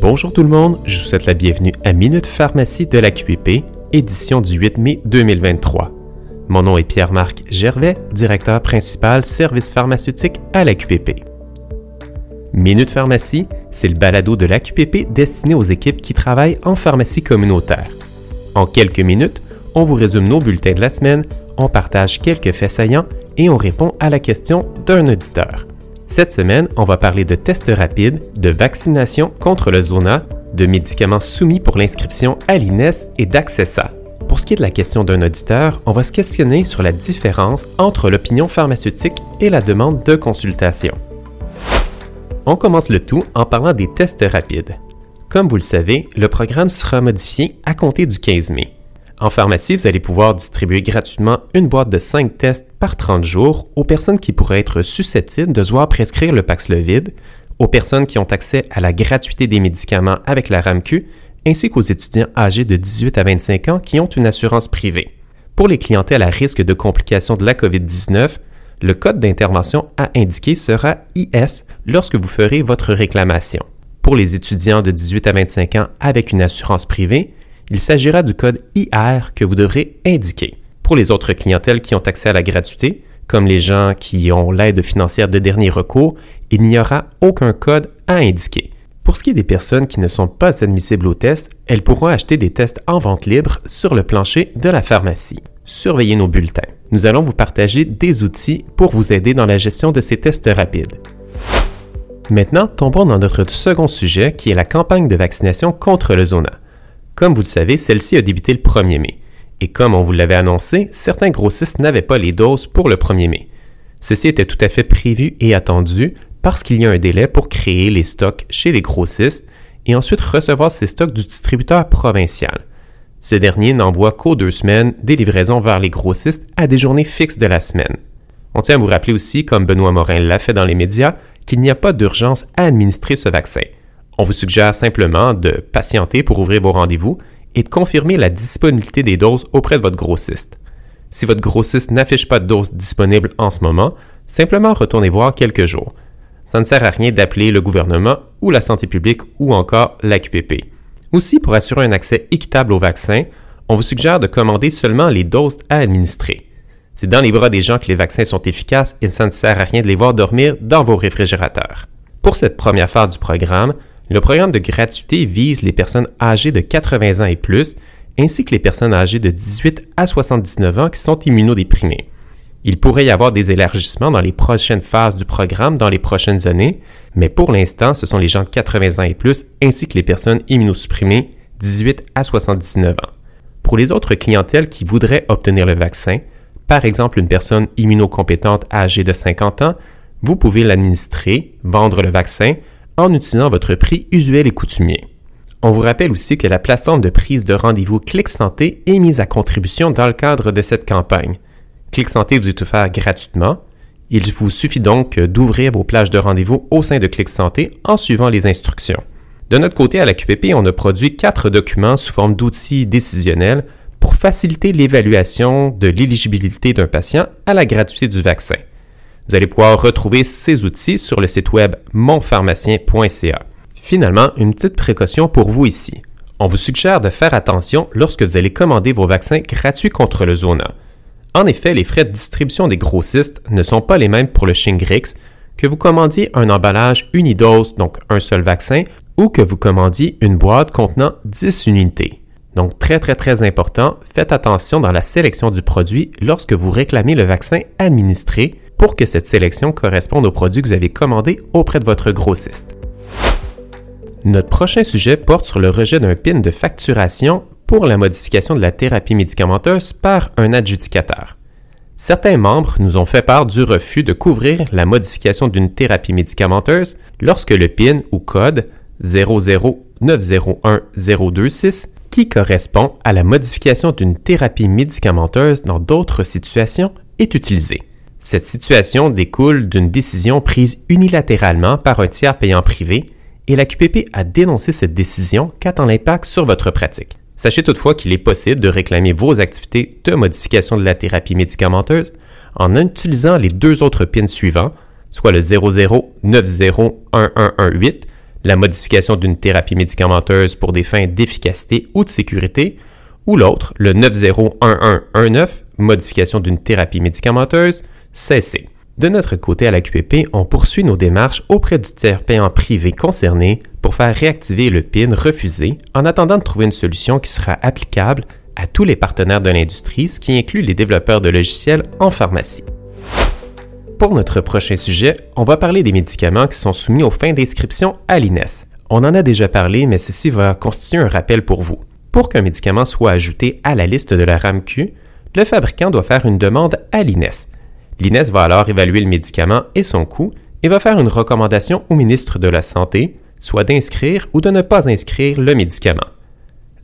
Bonjour tout le monde, je vous souhaite la bienvenue à Minute Pharmacie de la QPP, édition du 8 mai 2023. Mon nom est Pierre-Marc Gervais, directeur principal service pharmaceutique à la QPP. Minute Pharmacie, c'est le balado de la QPP destiné aux équipes qui travaillent en pharmacie communautaire. En quelques minutes, on vous résume nos bulletins de la semaine, on partage quelques faits saillants et on répond à la question d'un auditeur. Cette semaine, on va parler de tests rapides, de vaccination contre le zona, de médicaments soumis pour l'inscription à l'INES et d'Accessa. Pour ce qui est de la question d'un auditeur, on va se questionner sur la différence entre l'opinion pharmaceutique et la demande de consultation. On commence le tout en parlant des tests rapides. Comme vous le savez, le programme sera modifié à compter du 15 mai. En pharmacie, vous allez pouvoir distribuer gratuitement une boîte de 5 tests par 30 jours aux personnes qui pourraient être susceptibles de se voir prescrire le Paxlovid, aux personnes qui ont accès à la gratuité des médicaments avec la RAMQ, ainsi qu'aux étudiants âgés de 18 à 25 ans qui ont une assurance privée. Pour les clientèles à risque de complications de la COVID-19, le code d'intervention à indiquer sera IS lorsque vous ferez votre réclamation. Pour les étudiants de 18 à 25 ans avec une assurance privée, il s'agira du code IR que vous devrez indiquer. Pour les autres clientèles qui ont accès à la gratuité, comme les gens qui ont l'aide financière de dernier recours, il n'y aura aucun code à indiquer. Pour ce qui est des personnes qui ne sont pas admissibles au test, elles pourront acheter des tests en vente libre sur le plancher de la pharmacie. Surveillez nos bulletins. Nous allons vous partager des outils pour vous aider dans la gestion de ces tests rapides. Maintenant, tombons dans notre second sujet qui est la campagne de vaccination contre le zona. Comme vous le savez, celle-ci a débuté le 1er mai. Et comme on vous l'avait annoncé, certains grossistes n'avaient pas les doses pour le 1er mai. Ceci était tout à fait prévu et attendu parce qu'il y a un délai pour créer les stocks chez les grossistes et ensuite recevoir ces stocks du distributeur provincial. Ce dernier n'envoie qu'aux deux semaines des livraisons vers les grossistes à des journées fixes de la semaine. On tient à vous rappeler aussi, comme Benoît Morin l'a fait dans les médias, qu'il n'y a pas d'urgence à administrer ce vaccin. On vous suggère simplement de patienter pour ouvrir vos rendez-vous et de confirmer la disponibilité des doses auprès de votre grossiste. Si votre grossiste n'affiche pas de doses disponibles en ce moment, simplement retournez voir quelques jours. Ça ne sert à rien d'appeler le gouvernement ou la santé publique ou encore l'AQPP. Aussi, pour assurer un accès équitable au vaccin, on vous suggère de commander seulement les doses à administrer. C'est dans les bras des gens que les vaccins sont efficaces et ça ne sert à rien de les voir dormir dans vos réfrigérateurs. Pour cette première phase du programme, le programme de gratuité vise les personnes âgées de 80 ans et plus, ainsi que les personnes âgées de 18 à 79 ans qui sont immunodéprimées. Il pourrait y avoir des élargissements dans les prochaines phases du programme dans les prochaines années, mais pour l'instant, ce sont les gens de 80 ans et plus, ainsi que les personnes immunosupprimées 18 à 79 ans. Pour les autres clientèles qui voudraient obtenir le vaccin, par exemple une personne immunocompétente âgée de 50 ans, vous pouvez l'administrer, vendre le vaccin, en utilisant votre prix usuel et coutumier. On vous rappelle aussi que la plateforme de prise de rendez-vous Clic Santé est mise à contribution dans le cadre de cette campagne. Clic Santé vous est offert gratuitement. Il vous suffit donc d'ouvrir vos plages de rendez-vous au sein de Clic Santé en suivant les instructions. De notre côté, à la QPP, on a produit quatre documents sous forme d'outils décisionnels pour faciliter l'évaluation de l'éligibilité d'un patient à la gratuité du vaccin. Vous allez pouvoir retrouver ces outils sur le site web monpharmacien.ca. Finalement, une petite précaution pour vous ici. On vous suggère de faire attention lorsque vous allez commander vos vaccins gratuits contre le zona. En effet, les frais de distribution des grossistes ne sont pas les mêmes pour le Shingrix que vous commandiez un emballage unidose, donc un seul vaccin, ou que vous commandiez une boîte contenant 10 unités. Donc très très très important, faites attention dans la sélection du produit lorsque vous réclamez le vaccin administré pour que cette sélection corresponde au produit que vous avez commandé auprès de votre grossiste. Notre prochain sujet porte sur le rejet d'un PIN de facturation pour la modification de la thérapie médicamenteuse par un adjudicateur. Certains membres nous ont fait part du refus de couvrir la modification d'une thérapie médicamenteuse lorsque le PIN ou code 00901-026 qui correspond à la modification d'une thérapie médicamenteuse dans d'autres situations est utilisé. Cette situation découle d'une décision prise unilatéralement par un tiers payant privé et la QPP a dénoncé cette décision qu'attend l'impact sur votre pratique. Sachez toutefois qu'il est possible de réclamer vos activités de modification de la thérapie médicamenteuse en utilisant les deux autres pins suivants, soit le 00901118, la modification d'une thérapie médicamenteuse pour des fins d'efficacité ou de sécurité, ou l'autre, le 901119, modification d'une thérapie médicamenteuse, cessée. De notre côté à la QPP, on poursuit nos démarches auprès du tiers payant privé concerné pour faire réactiver le PIN refusé en attendant de trouver une solution qui sera applicable à tous les partenaires de l'industrie, ce qui inclut les développeurs de logiciels en pharmacie. Pour notre prochain sujet, on va parler des médicaments qui sont soumis aux fins d'inscription à l'INES. On en a déjà parlé, mais ceci va constituer un rappel pour vous. Pour qu'un médicament soit ajouté à la liste de la RAMQ, le fabricant doit faire une demande à l'INES. L'INES va alors évaluer le médicament et son coût et va faire une recommandation au ministre de la Santé, soit d'inscrire ou de ne pas inscrire le médicament.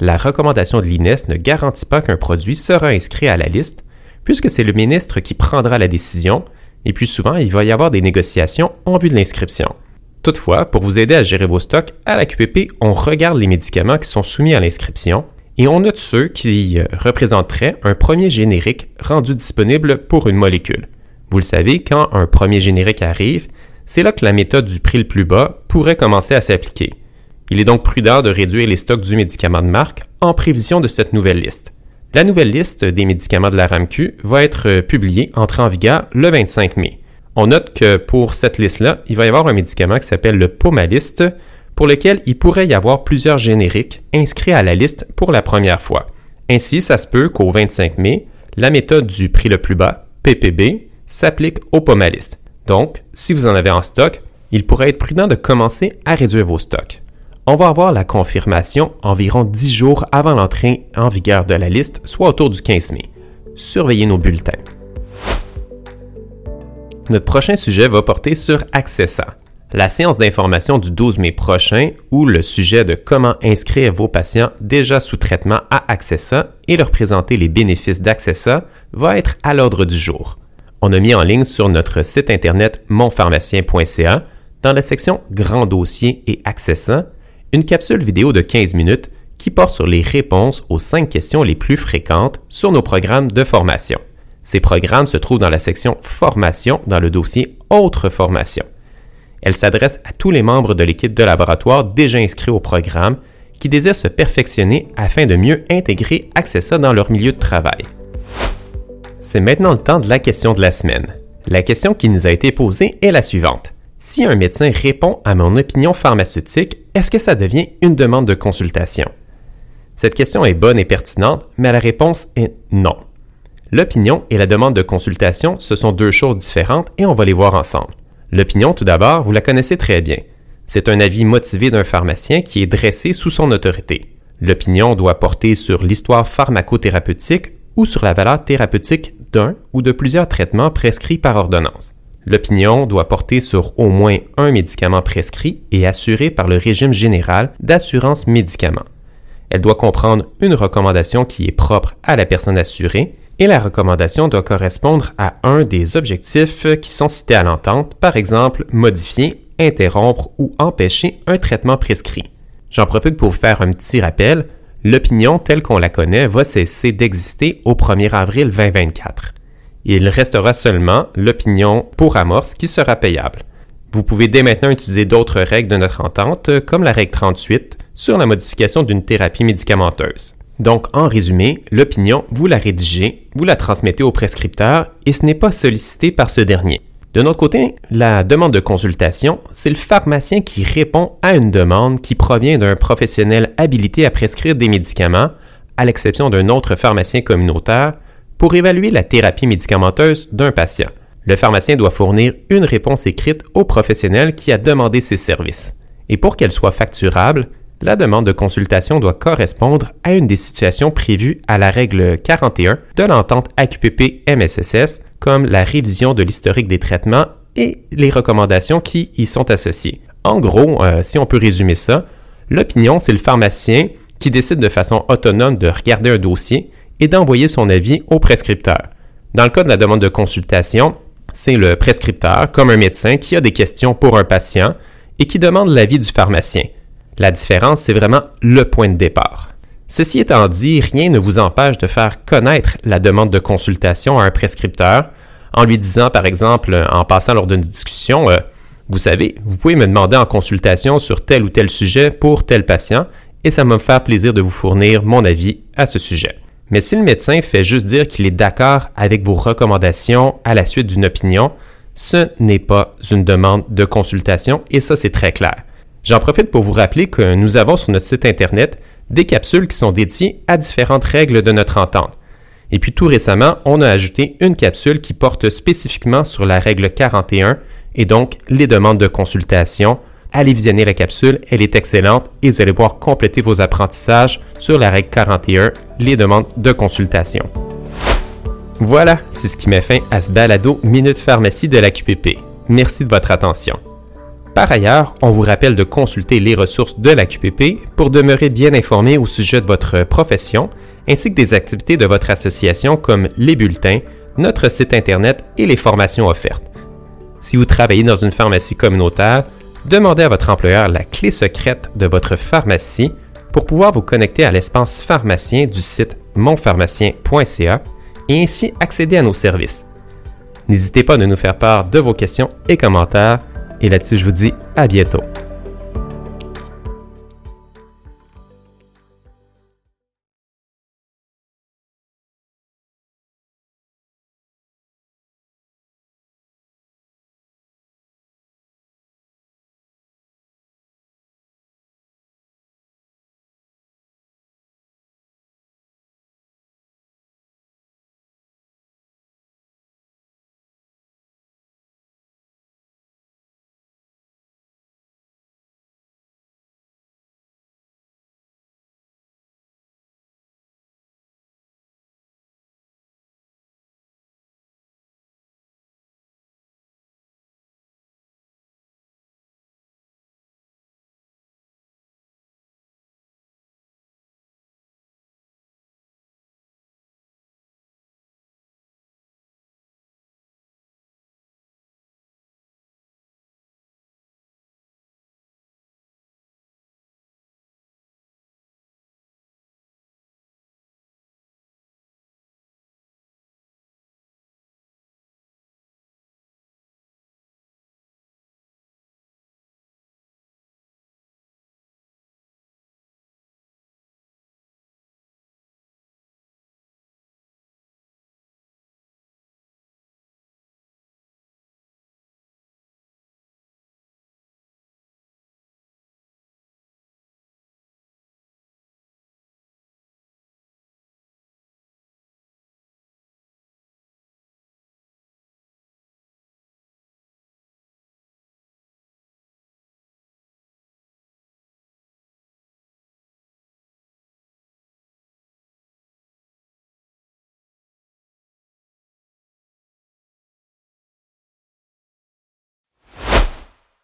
La recommandation de l'INES ne garantit pas qu'un produit sera inscrit à la liste, puisque c'est le ministre qui prendra la décision et puis souvent, il va y avoir des négociations en vue de l'inscription. Toutefois, pour vous aider à gérer vos stocks, à la QPP, on regarde les médicaments qui sont soumis à l'inscription et on note ceux qui euh, représenteraient un premier générique rendu disponible pour une molécule. Vous le savez, quand un premier générique arrive, c'est là que la méthode du prix le plus bas pourrait commencer à s'appliquer. Il est donc prudent de réduire les stocks du médicament de marque en prévision de cette nouvelle liste. La nouvelle liste des médicaments de la RAMQ va être euh, publiée, entrée en vigueur le 25 mai. On note que pour cette liste-là, il va y avoir un médicament qui s'appelle le Pomaliste, pour lequel il pourrait y avoir plusieurs génériques inscrits à la liste pour la première fois. Ainsi, ça se peut qu'au 25 mai, la méthode du prix le plus bas, PPB, s'applique au Pomaliste. Donc, si vous en avez en stock, il pourrait être prudent de commencer à réduire vos stocks on va avoir la confirmation environ 10 jours avant l'entrée en vigueur de la liste, soit autour du 15 mai. Surveillez nos bulletins. Notre prochain sujet va porter sur Accessa, la séance d'information du 12 mai prochain où le sujet de comment inscrire vos patients déjà sous traitement à Accessa et leur présenter les bénéfices d'Accessa va être à l'ordre du jour. On a mis en ligne sur notre site internet monpharmacien.ca dans la section Grand dossier et Accessa une capsule vidéo de 15 minutes qui porte sur les réponses aux 5 questions les plus fréquentes sur nos programmes de formation. Ces programmes se trouvent dans la section Formation dans le dossier Autres formations. Elle s'adresse à tous les membres de l'équipe de laboratoire déjà inscrits au programme qui désirent se perfectionner afin de mieux intégrer Accessa dans leur milieu de travail. C'est maintenant le temps de la question de la semaine. La question qui nous a été posée est la suivante. Si un médecin répond à mon opinion pharmaceutique, est-ce que ça devient une demande de consultation? Cette question est bonne et pertinente, mais la réponse est non. L'opinion et la demande de consultation, ce sont deux choses différentes et on va les voir ensemble. L'opinion, tout d'abord, vous la connaissez très bien. C'est un avis motivé d'un pharmacien qui est dressé sous son autorité. L'opinion doit porter sur l'histoire pharmacothérapeutique ou sur la valeur thérapeutique d'un ou de plusieurs traitements prescrits par ordonnance. L'opinion doit porter sur au moins un médicament prescrit et assuré par le régime général d'assurance médicaments. Elle doit comprendre une recommandation qui est propre à la personne assurée et la recommandation doit correspondre à un des objectifs qui sont cités à l'entente, par exemple modifier, interrompre ou empêcher un traitement prescrit. J'en profite pour vous faire un petit rappel. L'opinion telle qu'on la connaît va cesser d'exister au 1er avril 2024 il restera seulement l'opinion pour amorce qui sera payable. Vous pouvez dès maintenant utiliser d'autres règles de notre entente, comme la règle 38 sur la modification d'une thérapie médicamenteuse. Donc, en résumé, l'opinion, vous la rédigez, vous la transmettez au prescripteur et ce n'est pas sollicité par ce dernier. De notre côté, la demande de consultation, c'est le pharmacien qui répond à une demande qui provient d'un professionnel habilité à prescrire des médicaments, à l'exception d'un autre pharmacien communautaire, pour évaluer la thérapie médicamenteuse d'un patient. Le pharmacien doit fournir une réponse écrite au professionnel qui a demandé ses services. Et pour qu'elle soit facturable, la demande de consultation doit correspondre à une des situations prévues à la règle 41 de l'entente AQPP-MSSS, comme la révision de l'historique des traitements et les recommandations qui y sont associées. En gros, euh, si on peut résumer ça, l'opinion, c'est le pharmacien qui décide de façon autonome de regarder un dossier et d'envoyer son avis au prescripteur. Dans le cas de la demande de consultation, c'est le prescripteur, comme un médecin, qui a des questions pour un patient et qui demande l'avis du pharmacien. La différence, c'est vraiment le point de départ. Ceci étant dit, rien ne vous empêche de faire connaître la demande de consultation à un prescripteur en lui disant, par exemple, en passant lors d'une discussion, euh, Vous savez, vous pouvez me demander en consultation sur tel ou tel sujet pour tel patient et ça me faire plaisir de vous fournir mon avis à ce sujet. Mais si le médecin fait juste dire qu'il est d'accord avec vos recommandations à la suite d'une opinion, ce n'est pas une demande de consultation et ça c'est très clair. J'en profite pour vous rappeler que nous avons sur notre site Internet des capsules qui sont dédiées à différentes règles de notre entente. Et puis tout récemment, on a ajouté une capsule qui porte spécifiquement sur la règle 41 et donc les demandes de consultation. Allez visionner la capsule, elle est excellente et vous allez pouvoir compléter vos apprentissages sur la règle 41, les demandes de consultation. Voilà, c'est ce qui met fin à ce balado Minute Pharmacie de la QPP. Merci de votre attention. Par ailleurs, on vous rappelle de consulter les ressources de la QPP pour demeurer bien informé au sujet de votre profession, ainsi que des activités de votre association comme les bulletins, notre site Internet et les formations offertes. Si vous travaillez dans une pharmacie communautaire, demandez à votre employeur la clé secrète de votre pharmacie pour pouvoir vous connecter à l'espace pharmacien du site monpharmacien.ca et ainsi accéder à nos services. N'hésitez pas à nous faire part de vos questions et commentaires. Et là-dessus, je vous dis à bientôt.